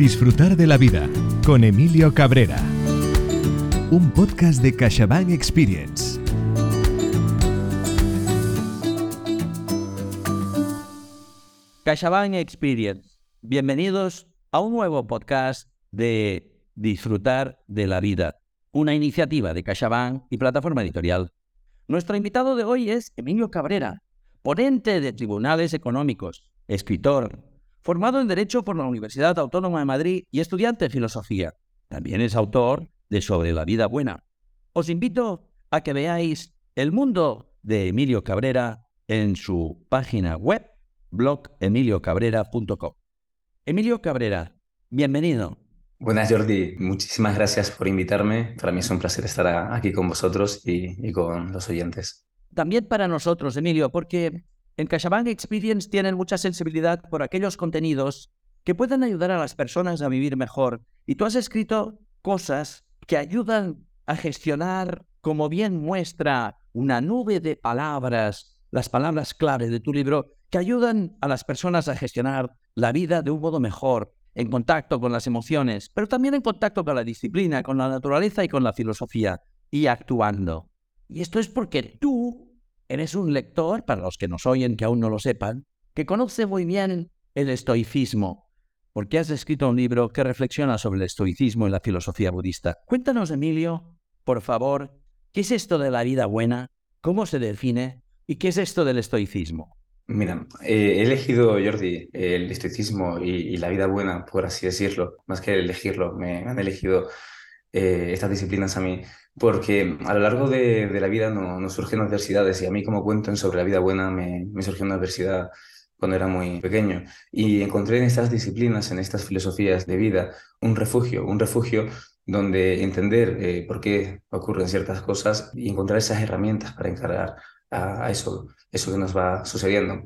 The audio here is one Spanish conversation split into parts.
Disfrutar de la vida con Emilio Cabrera. Un podcast de CaixaBank Experience. CaixaBank Experience. Bienvenidos a un nuevo podcast de Disfrutar de la vida, una iniciativa de CaixaBank y plataforma editorial. Nuestro invitado de hoy es Emilio Cabrera, ponente de tribunales económicos, escritor, formado en Derecho por la Universidad Autónoma de Madrid y estudiante de Filosofía. También es autor de Sobre la Vida Buena. Os invito a que veáis El Mundo de Emilio Cabrera en su página web, blogemiliocabrera.com. Emilio Cabrera, bienvenido. Buenas Jordi, muchísimas gracias por invitarme. Para mí es un placer estar aquí con vosotros y, y con los oyentes. También para nosotros, Emilio, porque en CaixaBank Experience tienen mucha sensibilidad por aquellos contenidos que pueden ayudar a las personas a vivir mejor. Y tú has escrito cosas que ayudan a gestionar, como bien muestra una nube de palabras, las palabras clave de tu libro, que ayudan a las personas a gestionar la vida de un modo mejor, en contacto con las emociones, pero también en contacto con la disciplina, con la naturaleza y con la filosofía, y actuando. Y esto es porque tú Eres un lector, para los que nos oyen que aún no lo sepan, que conoce muy bien el estoicismo, porque has escrito un libro que reflexiona sobre el estoicismo y la filosofía budista. Cuéntanos, Emilio, por favor, ¿qué es esto de la vida buena? ¿Cómo se define? ¿Y qué es esto del estoicismo? Mira, eh, he elegido, Jordi, el estoicismo y, la vida buena, por así decirlo, más que elegirlo, me, han elegido eh, estas disciplinas a mí porque a lo largo de, la vida nos no surgen adversidades y a mí como cuento sobre la vida buena me, me surgió una adversidad cuando era muy pequeño y encontré en estas disciplinas, en estas filosofías de vida, un refugio, un refugio donde entender eh, por qué ocurren ciertas cosas y encontrar esas herramientas para encarar a, a, eso, eso que nos va sucediendo.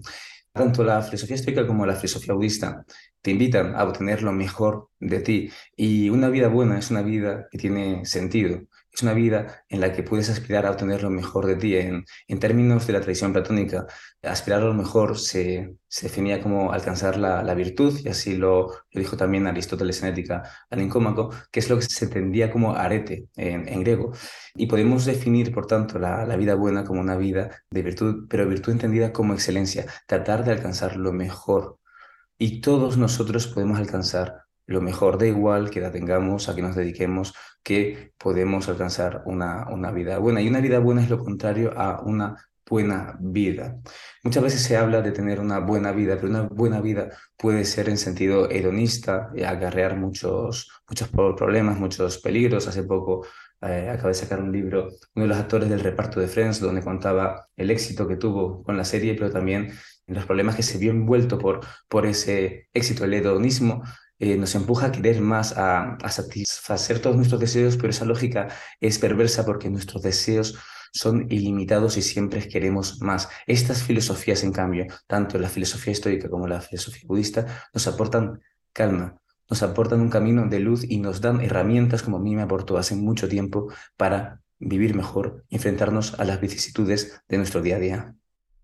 Tanto la filosofía estoica como la filosofía budista te invitan a obtener lo mejor de ti y una vida buena es una vida que tiene sentido, es una vida en la que puedes aspirar a obtener lo mejor de ti. En, en términos de la tradición platónica, aspirar a lo mejor se, se definía como alcanzar la, la, virtud, y así lo, lo, dijo también Aristóteles en Ética al Incómaco, que es lo que se entendía como arete en, en griego. Y podemos definir, por tanto, la, la, vida buena como una vida de virtud, pero virtud entendida como excelencia, tratar de alcanzar lo mejor. Y todos nosotros podemos alcanzar lo mejor, da igual que la tengamos, a que nos dediquemos, que podemos alcanzar una, una vida buena. Y una vida buena es lo contrario a una buena vida. Muchas veces se habla de tener una buena vida, pero una buena vida puede ser en sentido hedonista, y acarrear muchos, muchos problemas, muchos peligros. Hace poco eh, acabé de sacar un libro, uno de los actores del reparto de Friends, donde contaba el éxito que tuvo con la serie, pero también los problemas que se vio envuelto por, por ese éxito, el hedonismo, eh, nos empuja a querer más, a, satisfacer todos nuestros deseos, pero esa lógica es perversa porque nuestros deseos son ilimitados y siempre queremos más. Estas filosofías, en cambio, tanto la filosofía estoica como la filosofía budista, nos aportan calma, nos aportan un camino de luz y nos dan herramientas, como a mí me aportó hace mucho tiempo, para vivir mejor enfrentarnos a las vicisitudes de nuestro día a día.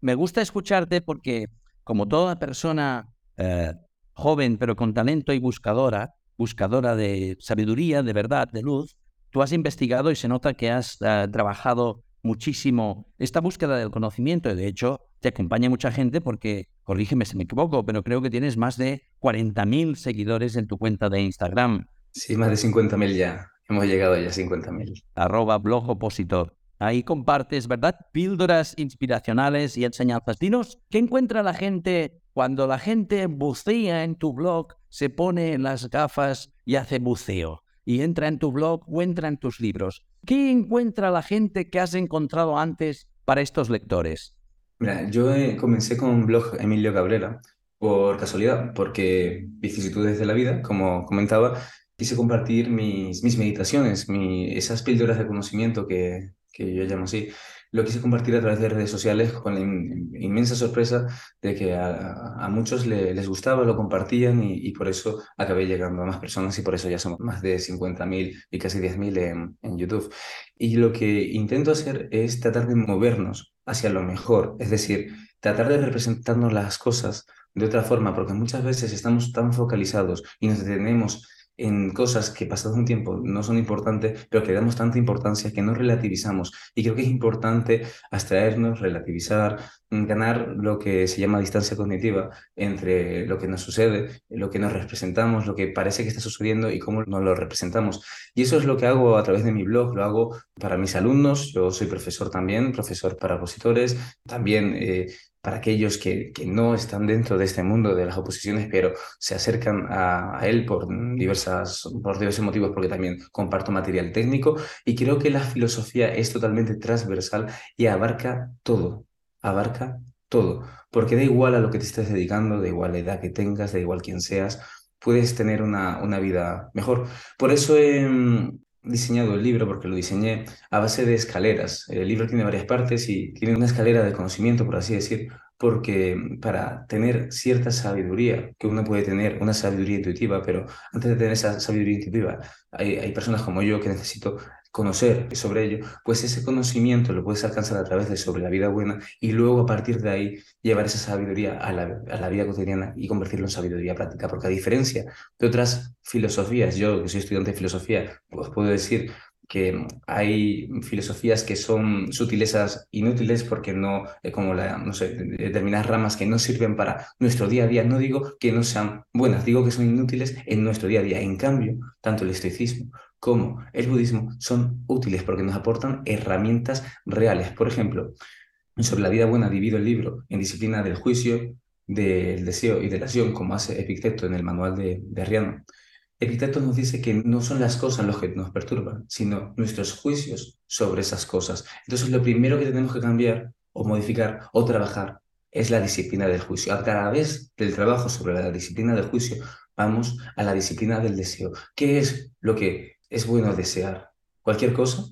Me gusta escucharte porque, como toda persona eh, joven pero con talento y buscadora, buscadora de sabiduría, de verdad, de luz, tú has investigado y se nota que has uh, trabajado muchísimo esta búsqueda del conocimiento. De hecho, te acompaña mucha gente porque, corrígeme si me equivoco, pero creo que tienes más de 40.000 seguidores en tu cuenta de Instagram. Sí, más de 50.000 ya. Hemos llegado ya a 50.000. Arroba blog opositor. Ahí compartes, ¿verdad? Píldoras inspiracionales y enseñanzas. Dinos, ¿qué encuentra la gente cuando la gente bucea en tu blog, se pone las gafas y hace buceo? Y entra en tu blog o entra en tus libros. ¿Qué encuentra la gente que has encontrado antes para estos lectores? Mira, yo eh, comencé con un blog Emilio Cabrera por casualidad, porque vicisitudes de la vida, como comentaba, quise compartir mis, mis meditaciones, esas píldoras de conocimiento que, que yo llamo así, lo quise compartir a través de redes sociales con la inmensa sorpresa de que a, muchos les gustaba, lo compartían y, por eso acabé llegando a más personas y por eso ya somos más de 50.000 y casi 10.000 en, en YouTube. Y lo que intento hacer es tratar de movernos hacia lo mejor, es decir, tratar de representarnos las cosas de otra forma, porque muchas veces estamos tan focalizados y nos detenemos en cosas que pasado un tiempo no son importantes, pero que damos tanta importancia que no relativizamos. Y creo que es importante abstraernos, relativizar, ganar lo que se llama distancia cognitiva entre lo que nos sucede, lo que nos representamos, lo que parece que está sucediendo y cómo nos lo representamos. Y eso es lo que hago a través de mi blog, lo hago para mis alumnos, yo soy profesor también, profesor para opositores, también... Eh, para aquellos que, que, no están dentro de este mundo de las oposiciones, pero se acercan a, él por, diversas, por diversos motivos, porque también comparto material técnico y creo que la filosofía es totalmente transversal y abarca todo, abarca todo, porque da igual a lo que te estés dedicando, da igual la edad que tengas, da igual quién seas, puedes tener una, una vida mejor. Por eso he, diseñado el libro porque lo diseñé a base de escaleras. El libro tiene varias partes y tiene una escalera de conocimiento, por así decir, porque para tener cierta sabiduría, que uno puede tener una sabiduría intuitiva, pero antes de tener esa sabiduría intuitiva, hay, hay personas como yo que necesito conocer sobre ello, pues ese conocimiento lo puedes alcanzar a través de sobre la vida buena y luego a partir de ahí llevar esa sabiduría a la, a la vida cotidiana y convertirlo en sabiduría práctica, porque a diferencia de otras filosofías, yo que soy estudiante de filosofía, pues puedo decir que hay filosofías que son sutilezas inútiles porque no, eh, como la, determinadas ramas que no sirven para nuestro día a día. No digo que no sean buenas, digo que son inútiles en nuestro día a día. En cambio, tanto el estoicismo como el budismo son útiles porque nos aportan herramientas reales. Por ejemplo, sobre la vida buena divido el libro en disciplina del juicio, del deseo y de la acción, como hace Epicteto en el manual de, de. Epicteto nos dice que no son las cosas los que nos perturban, sino nuestros juicios sobre esas cosas. Entonces, lo primero que tenemos que cambiar o modificar o trabajar es la disciplina del juicio. A través del trabajo sobre la disciplina del juicio, vamos a la disciplina del deseo. ¿Qué es lo que es bueno desear? ¿Cualquier cosa?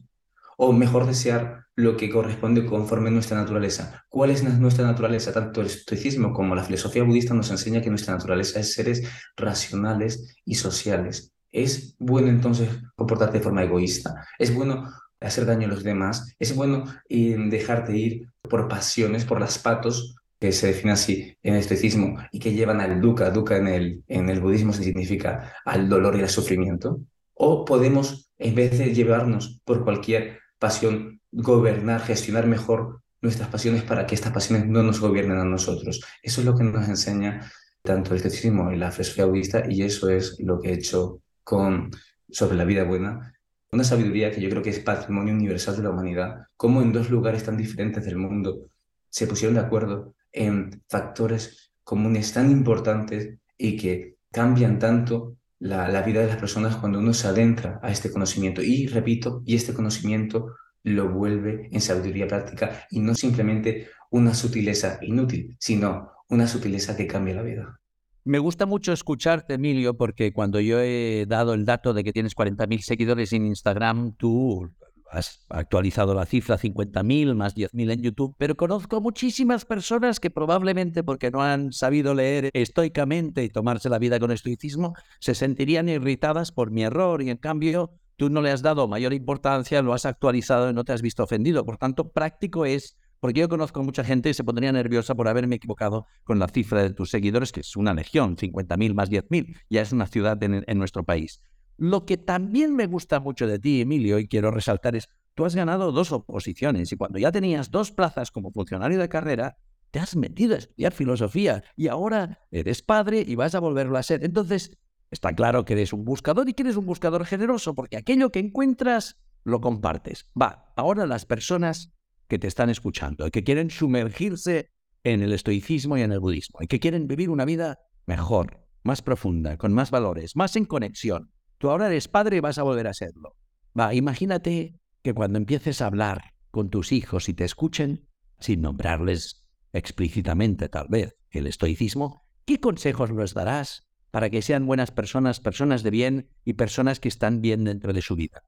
¿O mejor desear lo que corresponde conforme a nuestra naturaleza. ¿Cuál es nuestra naturaleza? Tanto el estoicismo como la filosofía budista nos enseña que nuestra naturaleza es seres racionales y sociales. ¿Es bueno entonces comportarte de forma egoísta? ¿Es bueno hacer daño a los demás? ¿Es bueno dejarte ir por pasiones, por las patos, que se define así en el estoicismo, y que llevan al dukkha? Dukkha en el, en el budismo significa al dolor y al sufrimiento. ¿O podemos, en vez de llevarnos por cualquier pasión gobernar, gestionar mejor nuestras pasiones para que estas pasiones no nos gobiernen a nosotros. Eso es lo que nos enseña tanto el estoicismo y la filosofía budista y eso es lo que he hecho con sobre la vida buena, una sabiduría que yo creo que es patrimonio universal de la humanidad, como en dos lugares tan diferentes del mundo se pusieron de acuerdo en factores comunes tan importantes y que cambian tanto la, la vida de las personas cuando uno se adentra a este conocimiento. Y repito, y este conocimiento lo vuelve en sabiduría práctica y no simplemente una sutileza inútil, sino una sutileza que cambia la vida. Me gusta mucho escucharte, Emilio, porque cuando yo he dado el dato de que tienes 40.000 seguidores en Instagram, tú has actualizado la cifra 50.000 más 10.000 en YouTube, pero conozco muchísimas personas que probablemente porque no han sabido leer estoicamente y tomarse la vida con estoicismo, se sentirían irritadas por mi error y en cambio tú no le has dado mayor importancia, lo has actualizado y no te has visto ofendido. Por tanto, práctico es, porque yo conozco mucha gente y se pondría nerviosa por haberme equivocado con la cifra de tus seguidores, que es una legión, 50.000 más 10.000, ya es una ciudad en nuestro país. Lo que también me gusta mucho de ti, Emilio, y quiero resaltar es, tú has ganado dos oposiciones y cuando ya tenías dos plazas como funcionario de carrera, te has metido a estudiar filosofía y ahora eres padre y vas a volverlo a ser. Entonces, Está claro que eres un buscador y que eres un buscador generoso, porque aquello que encuentras lo compartes. Va, ahora las personas que te están escuchando y que quieren sumergirse en el estoicismo y en el budismo y que quieren vivir una vida mejor, más profunda, con más valores, más en conexión. Tú ahora eres padre y vas a volver a serlo. Va, imagínate que cuando empieces a hablar con tus hijos y te escuchen, sin nombrarles explícitamente tal vez el estoicismo, ¿qué consejos les darás para que sean buenas personas, personas de bien y personas que están bien dentro de su vida.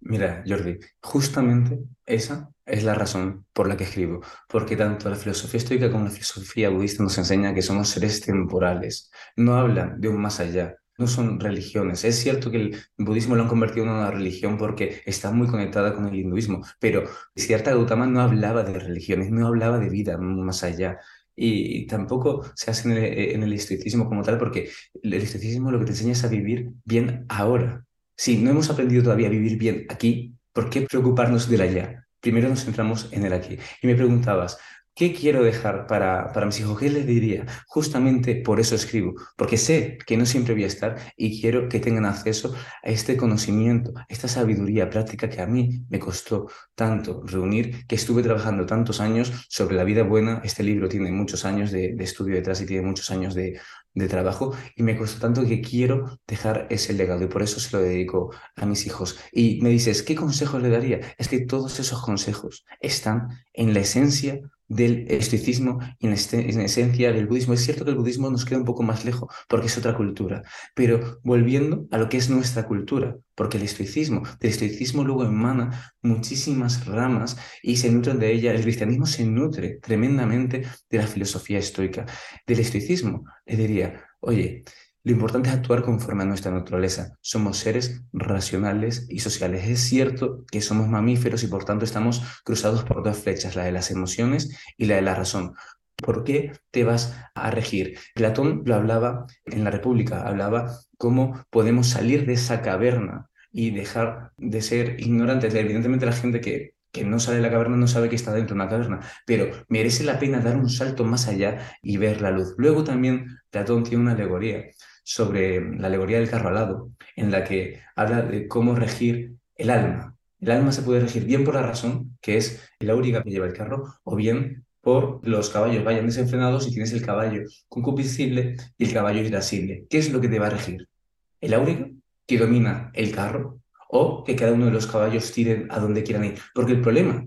Mira, Jordi, justamente esa es la razón por la que escribo, porque tanto la filosofía estoica como la filosofía budista nos enseñan que somos seres temporales, no hablan de un más allá, no son religiones. Es cierto que el budismo lo han convertido en una religión porque está muy conectada con el hinduismo, pero cierta Gautama no hablaba de religiones, no hablaba de vida más allá. Y tampoco se hace en el, en el estoicismo como tal, porque el estoicismo lo que te enseña es a vivir bien ahora. Si no hemos aprendido todavía a vivir bien aquí, ¿por qué preocuparnos del allá? Primero nos centramos en el aquí. Y me preguntabas, ¿Qué quiero dejar para, para mis hijos? ¿Qué les diría? Justamente por eso escribo, porque sé que no siempre voy a estar y quiero que tengan acceso a este conocimiento, a esta sabiduría práctica que a mí me costó tanto reunir, que estuve trabajando tantos años sobre la vida buena. Este libro tiene muchos años de, estudio detrás y tiene muchos años de trabajo y me costó tanto que quiero dejar ese legado y por eso se lo dedico a mis hijos. Y me dices, ¿qué consejos le daría? Es que todos esos consejos están en la esencia del estoicismo y este, en, esencia del budismo. Es cierto que el budismo nos queda un poco más lejos porque es otra cultura, pero volviendo a lo que es nuestra cultura, porque el estoicismo, del estoicismo luego emana muchísimas ramas y se nutren de ella. El cristianismo se nutre tremendamente de la filosofía estoica. Del estoicismo le diría, oye, lo importante es actuar conforme a nuestra naturaleza. Somos seres racionales y sociales. Es cierto que somos mamíferos y por tanto estamos cruzados por dos flechas, la de las emociones y la de la razón. ¿Por qué te vas a regir? Platón lo hablaba en la República, hablaba cómo podemos salir de esa caverna y dejar de ser ignorantes. Evidentemente la gente que, que no sale de la caverna no sabe que está dentro de una caverna, pero merece la pena dar un salto más allá y ver la luz. Luego también Platón tiene una alegoría sobre la alegoría del carro alado, en la que habla de cómo regir el alma. El alma se puede regir bien por la razón, que es la única que lleva el carro, o bien por los caballos vayan desenfrenados y tienes el caballo concupiscible y el caballo irascible. ¿Qué es lo que te va a regir? ¿El áuriga, que domina el carro, o que cada uno de los caballos tiren a donde quieran ir? Porque el problema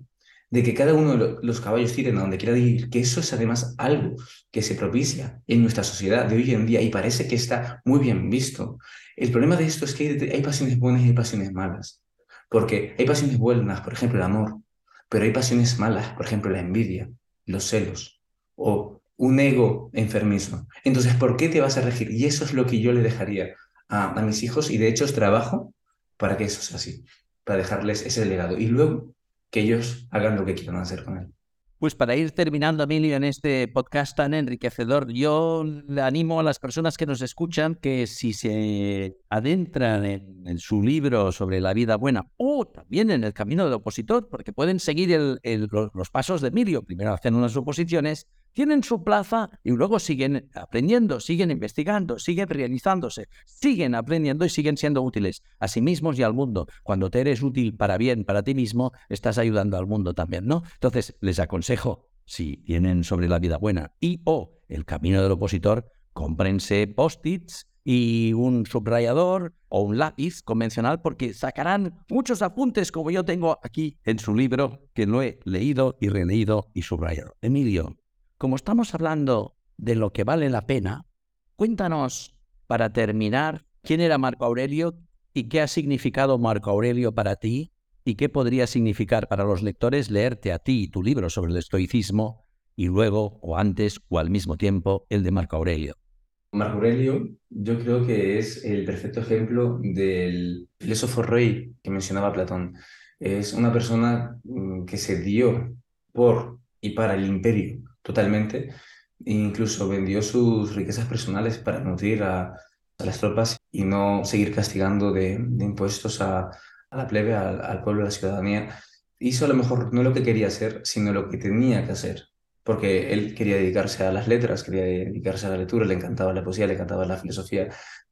de que cada uno de los caballos tiren a donde quiera ir, que eso es además algo que se propicia en nuestra sociedad de hoy en día y parece que está muy bien visto. El problema de esto es que hay, pasiones buenas y hay pasiones malas, porque hay pasiones buenas, por ejemplo, el amor, pero hay pasiones malas, por ejemplo, la envidia, los celos o un ego enfermizo. Entonces, ¿por qué te vas a regir? Y eso es lo que yo le dejaría a, a mis hijos y de hecho trabajo para que eso sea así, para dejarles ese legado. Y luego que ellos hagan lo que quieran hacer con él. Pues para ir terminando, Emilio, en este podcast tan enriquecedor, yo le animo a las personas que nos escuchan que si se adentran en, su libro sobre la vida buena o también en el camino del opositor, porque pueden seguir los pasos de Emilio, primero hacen unas oposiciones tienen su plaza y luego siguen aprendiendo, siguen investigando, siguen realizándose, siguen aprendiendo y siguen siendo útiles a sí mismos y al mundo. Cuando te eres útil para bien, para ti mismo, estás ayudando al mundo también, ¿no? Entonces, les aconsejo, si tienen sobre la vida buena y o el camino del opositor, cómprense post-its y un subrayador o un lápiz convencional porque sacarán muchos apuntes como yo tengo aquí en su libro que lo he leído y releído y subrayado. Emilio, como estamos hablando de lo que vale la pena, cuéntanos, para terminar, quién era Marco Aurelio y qué ha significado Marco Aurelio para ti y qué podría significar para los lectores leerte a ti tu libro sobre el estoicismo y luego, o antes, o al mismo tiempo, el de Marco Aurelio. Marco Aurelio, yo creo que es el perfecto ejemplo del filósofo rey que mencionaba Platón. Es una persona mm, que se dio por y para el imperio totalmente. Incluso vendió sus riquezas personales para nutrir a, las tropas y no seguir castigando de, impuestos a, la plebe, al, al, pueblo, a la ciudadanía. Hizo a lo mejor no lo que quería hacer, sino lo que tenía que hacer. Porque él quería dedicarse a las letras, quería dedicarse a la lectura, le encantaba la poesía, le encantaba la filosofía,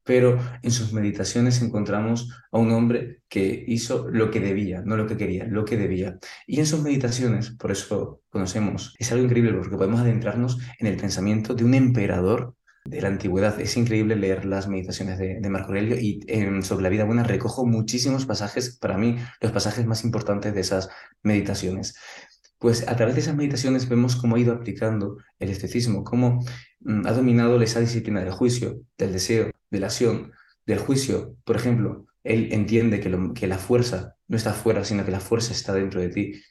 pero en sus meditaciones encontramos a un hombre que hizo lo que debía, no lo que quería, lo que debía. Y en sus meditaciones, por eso conocemos, es algo increíble porque podemos adentrarnos en el pensamiento de un emperador de la antigüedad. Es increíble leer las meditaciones de, Marco Aurelio y sobre la vida buena recojo muchísimos pasajes, para mí los pasajes más importantes de esas meditaciones. Pues a través de esas meditaciones vemos cómo ha ido aplicando el estoicismo, cómo mm, ha dominado esa disciplina del juicio, del deseo, de acción, del juicio. Por ejemplo, él entiende que, la fuerza no está fuera, sino que la fuerza está dentro de ti,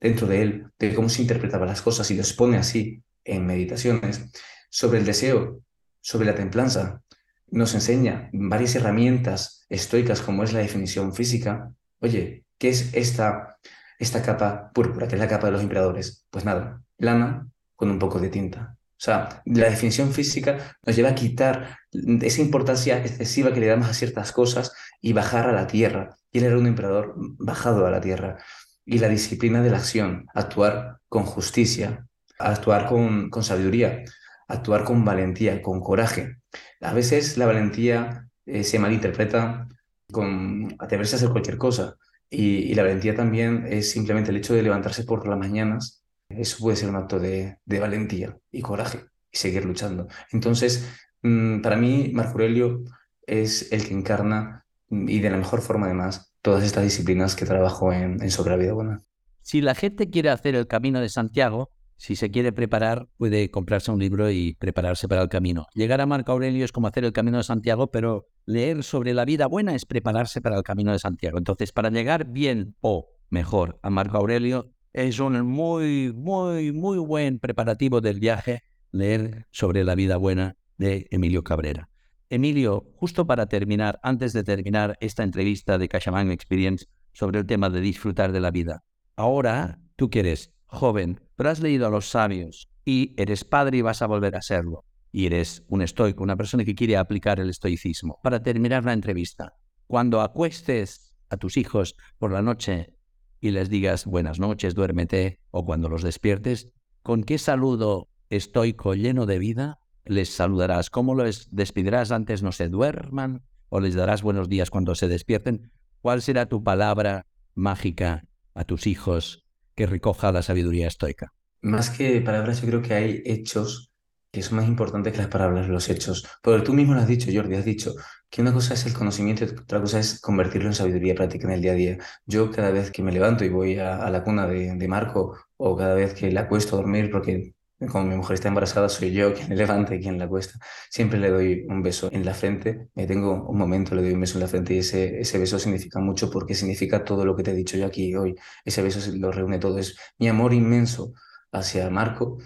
dentro de él, de cómo se interpretaba las cosas y lo expone así en meditaciones, sobre el deseo, sobre la templanza. Nos enseña varias herramientas estoicas como es la definición física. Oye, ¿qué es esta, esta capa púrpura, que es la capa de los emperadores? Pues nada, lana con un poco de tinta. O sea, la definición física nos lleva a quitar esa importancia excesiva que le damos a ciertas cosas y bajar a la tierra. Y él era un emperador bajado a la tierra. Y la disciplina de la acción, actuar con justicia, actuar con, sabiduría, actuar con valentía, con coraje. A veces la valentía eh, se malinterpreta con atreverse a hacer cualquier cosa. Y, la valentía también es simplemente el hecho de levantarse por las mañanas. Eso puede ser un acto de, valentía y coraje y seguir luchando. Entonces, mm, para mí, Marco Aurelio es el que encarna mm, y de la mejor forma además todas estas disciplinas que trabajo en, en Sobre la Vida Buena. Si la gente quiere hacer el Camino de Santiago, si se quiere preparar, puede comprarse un libro y prepararse para el camino. Llegar a Marco Aurelio es como hacer el camino de Santiago, pero leer sobre la vida buena es prepararse para el camino de Santiago. Entonces, para llegar bien o mejor a Marco Aurelio, es un muy, muy, muy buen preparativo del viaje leer sobre la vida buena de Emilio Cabrera. Emilio, justo para terminar, antes de terminar esta entrevista de CaixaBank Experience sobre el tema de disfrutar de la vida, ahora tú quieres joven, pero has leído a los sabios y eres padre y vas a volver a serlo. Y eres un estoico, una persona que quiere aplicar el estoicismo. Para terminar la entrevista, cuando acuestes a tus hijos por la noche y les digas buenas noches, duérmete, o cuando los despiertes, ¿con qué saludo estoico lleno de vida les saludarás? ¿Cómo los despidirás antes no se duerman? ¿O les darás buenos días cuando se despierten? ¿Cuál será tu palabra mágica a tus hijos que recoja la sabiduría estoica. Más que palabras, yo creo que hay hechos que son más importantes que las palabras, los hechos. Porque tú mismo lo has dicho, Jordi, has dicho que una cosa es el conocimiento y otra cosa es convertirlo en sabiduría práctica en el día a día. Yo cada vez que me levanto y voy a, la cuna de, Marco o cada vez que le acuesto a dormir, porque como mi mujer está embarazada, soy yo quien le levanta y quien la cuesta. Siempre le doy un beso en la frente. Me tengo un momento, le doy un beso en la frente y ese, ese beso significa mucho porque significa todo lo que te he dicho yo aquí hoy. Ese beso lo reúne todo. Es mi amor inmenso hacia Marco,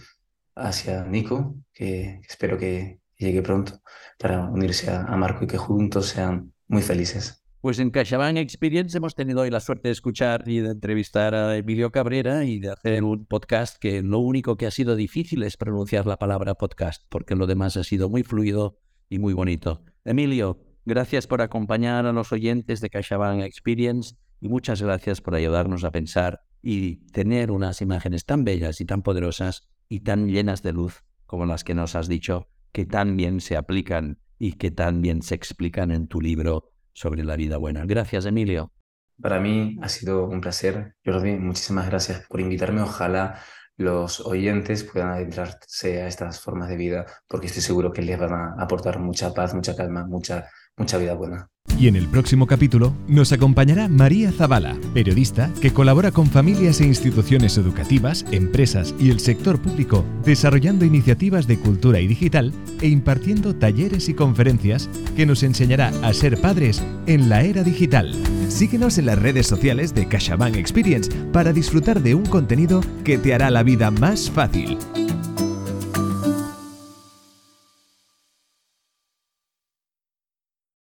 hacia Nico, que espero que llegue pronto para unirse a Marco y que juntos sean muy felices. Pues en CaixaBank Experience hemos tenido hoy la suerte de escuchar y de entrevistar a Emilio Cabrera y de hacer un podcast que lo único que ha sido difícil es pronunciar la palabra podcast, porque lo demás ha sido muy fluido y muy bonito. Emilio, gracias por acompañar a los oyentes de CaixaBank Experience y muchas gracias por ayudarnos a pensar y tener unas imágenes tan bellas y tan poderosas y tan llenas de luz como las que nos has dicho, que tan bien se aplican y que tan bien se explican en tu libro sobre la vida buena. Gracias, Emilio. Para mí ha sido un placer, Jordi. Muchísimas gracias por invitarme. Ojalá los oyentes puedan adentrarse a estas formas de vida, porque estoy seguro que les van a aportar mucha paz, mucha calma, mucha, Y en el próximo capítulo nos acompañará María Zavala, periodista que colabora con familias e instituciones educativas, empresas y el sector público, desarrollando iniciativas de cultura y digital e impartiendo talleres y conferencias que nos enseñará a ser padres en la era digital. Síguenos en las redes sociales de CaixaBank Experience para disfrutar de un contenido que te hará la vida más fácil.